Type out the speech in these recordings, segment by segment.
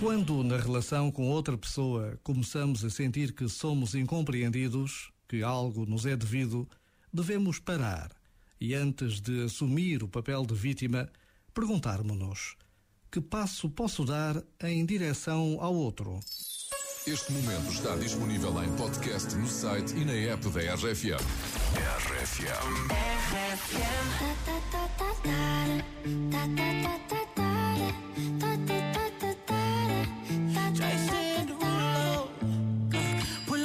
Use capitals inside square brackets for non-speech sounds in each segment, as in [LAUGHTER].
Quando, na relação com outra pessoa, começamos a sentir que somos incompreendidos, que algo nos é devido, devemos parar e, antes de assumir o papel de vítima, perguntarmos-nos: que passo posso dar em direção ao outro? Este momento está disponível em podcast no site e na app da RFM. RFM. RFM.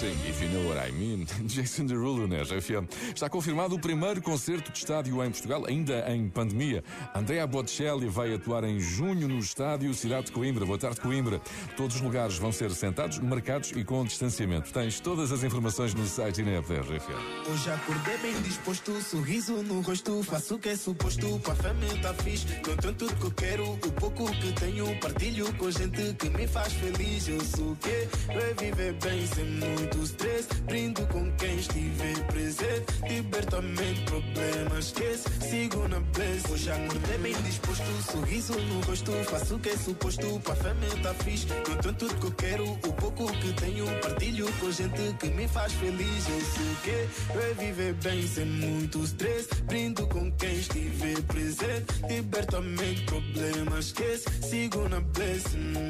Sim, If You Know What I Mean, [LAUGHS] Jason Derulo né, RFM. Está confirmado o primeiro concerto de estádio em Portugal, ainda em pandemia. Andrea Bocelli vai atuar em junho no estádio Cidade de Coimbra. Boa tarde, Coimbra. Todos os lugares vão ser sentados, marcados e com distanciamento. Tens todas as informações no site e na app da RFM. Hoje acordei bem disposto, sorriso no rosto, faço o que é suposto, para a família tá fixe, Com tanto que eu quero, o pouco que tenho, partilho com gente que me faz feliz. Eu sou o quê? Vai viver bem sem muito do três Brindo com quem estiver presente. Libertamente, problemas esquece. Sigo na bless. Hoje acordei bem disposto. Sorriso no rosto. Faço o que é suposto. Pra família tá fixe. Conto tudo que eu quero. O pouco que tenho. Partilho com gente que me faz feliz. Eu sei que eu é viver bem sem muito stress. Brindo com quem estiver presente. Libertamente, problemas esquece. Sigo na bless.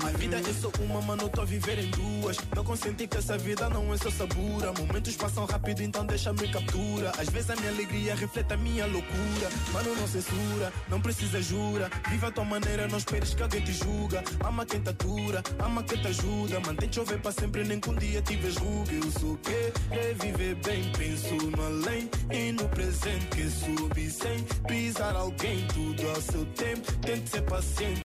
A vida é só uma, mano. Tô a viver em duas. Não consenti que essa vida não é seu sabor. Momentos passam rápido, então deixa-me captura. Às vezes a minha alegria reflete a minha loucura. Mano, não censura, não precisa jura. Viva a tua maneira, não esperes que alguém te julga. Ama quem te atura, ama quem te ajuda. Mantém chover para sempre, nem que um dia tives ruga. Eu sou que é viver bem, penso no além e no presente. Que subi sem pisar alguém, tudo ao seu tempo. Tente ser paciente.